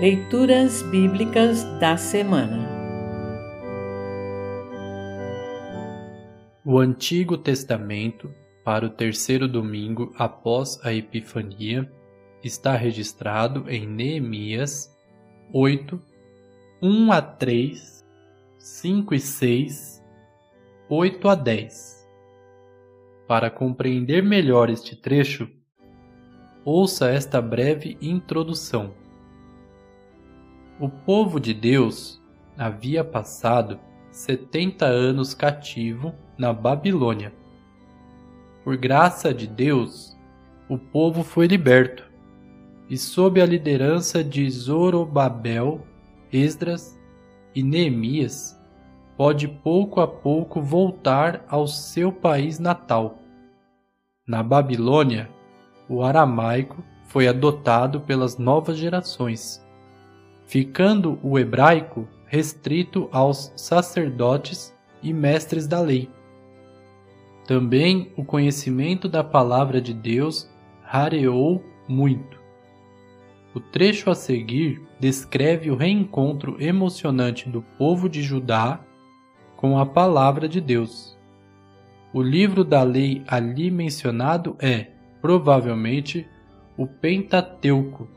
Leituras Bíblicas da Semana O Antigo Testamento, para o terceiro domingo após a Epifania, está registrado em Neemias 8, 1 a 3, 5 e 6, 8 a 10. Para compreender melhor este trecho, ouça esta breve introdução. O povo de Deus havia passado setenta anos cativo na Babilônia. Por graça de Deus, o povo foi liberto, e sob a liderança de Zorobabel, Esdras e Neemias, pode pouco a pouco voltar ao seu país natal. Na Babilônia, o aramaico foi adotado pelas novas gerações ficando o hebraico restrito aos sacerdotes e mestres da lei. Também o conhecimento da palavra de Deus rareou muito. O trecho a seguir descreve o reencontro emocionante do povo de Judá com a palavra de Deus. O livro da lei ali mencionado é, provavelmente, o Pentateuco,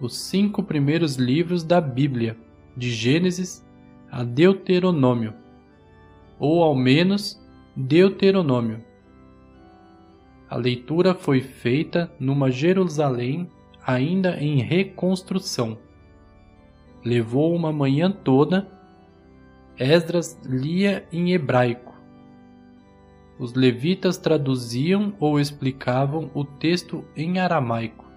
os cinco primeiros livros da Bíblia, de Gênesis a Deuteronômio, ou ao menos Deuteronômio. A leitura foi feita numa Jerusalém ainda em reconstrução. Levou uma manhã toda. Esdras lia em hebraico. Os levitas traduziam ou explicavam o texto em aramaico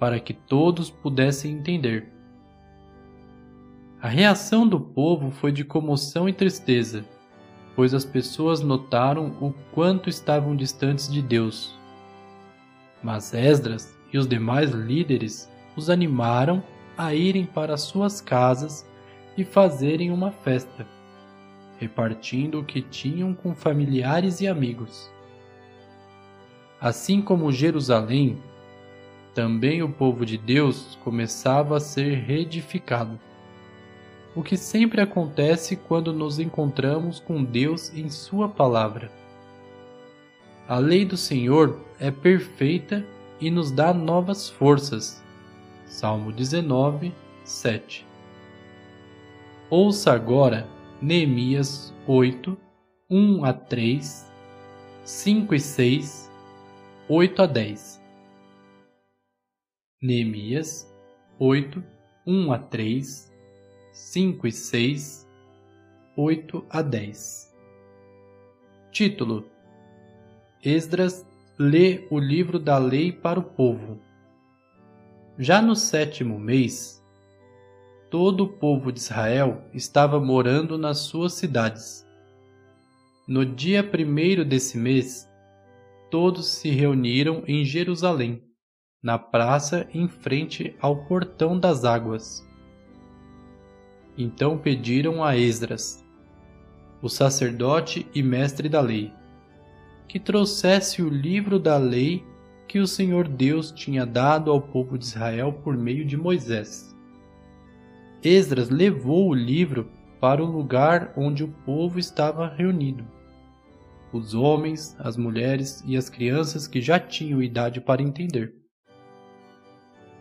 para que todos pudessem entender. A reação do povo foi de comoção e tristeza, pois as pessoas notaram o quanto estavam distantes de Deus. Mas Esdras e os demais líderes os animaram a irem para suas casas e fazerem uma festa, repartindo o que tinham com familiares e amigos. Assim como Jerusalém também o povo de Deus começava a ser reedificado. O que sempre acontece quando nos encontramos com Deus em Sua palavra. A lei do Senhor é perfeita e nos dá novas forças. Salmo 19, 7. Ouça agora Neemias 8, 1 a 3, 5 e 6, 8 a 10. Neemias 8, 1 a 3, 5 e 6, 8 a 10. Título: Esdras lê o livro da lei para o povo. Já no sétimo mês, todo o povo de Israel estava morando nas suas cidades. No dia primeiro desse mês, todos se reuniram em Jerusalém na praça em frente ao Portão das Águas. Então pediram a Esdras, o sacerdote e mestre da lei, que trouxesse o livro da lei que o Senhor Deus tinha dado ao povo de Israel por meio de Moisés. Esdras levou o livro para o lugar onde o povo estava reunido. Os homens, as mulheres e as crianças que já tinham idade para entender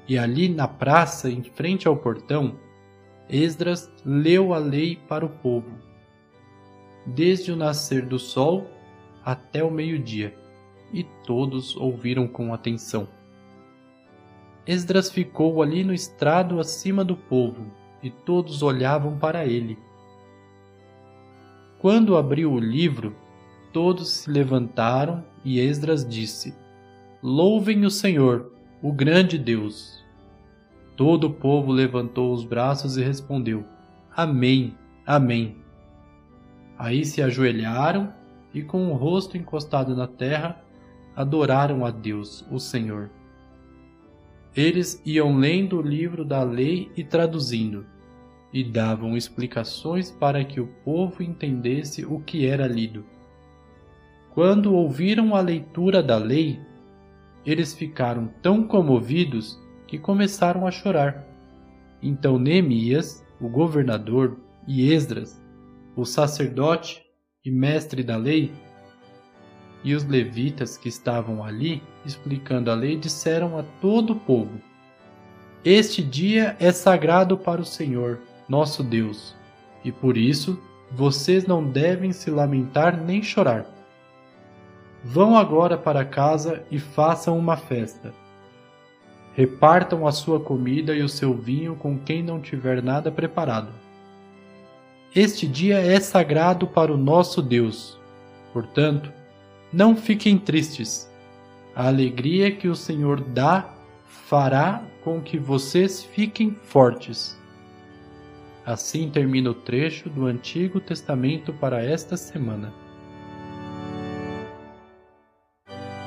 e ali na praça, em frente ao portão, Esdras leu a lei para o povo, desde o nascer do sol até o meio-dia, e todos ouviram com atenção. Esdras ficou ali no estrado acima do povo, e todos olhavam para ele. Quando abriu o livro, todos se levantaram e Esdras disse: Louvem o Senhor, o grande Deus. Todo o povo levantou os braços e respondeu: Amém, Amém. Aí se ajoelharam e, com o rosto encostado na terra, adoraram a Deus, o Senhor. Eles iam lendo o livro da lei e traduzindo, e davam explicações para que o povo entendesse o que era lido. Quando ouviram a leitura da lei, eles ficaram tão comovidos que começaram a chorar. Então Neemias, o governador, e Esdras, o sacerdote e mestre da lei, e os levitas que estavam ali explicando a lei disseram a todo o povo: Este dia é sagrado para o Senhor, nosso Deus, e por isso vocês não devem se lamentar nem chorar. Vão agora para casa e façam uma festa. Repartam a sua comida e o seu vinho com quem não tiver nada preparado. Este dia é sagrado para o nosso Deus. Portanto, não fiquem tristes. A alegria que o Senhor dá fará com que vocês fiquem fortes. Assim termina o trecho do Antigo Testamento para esta semana.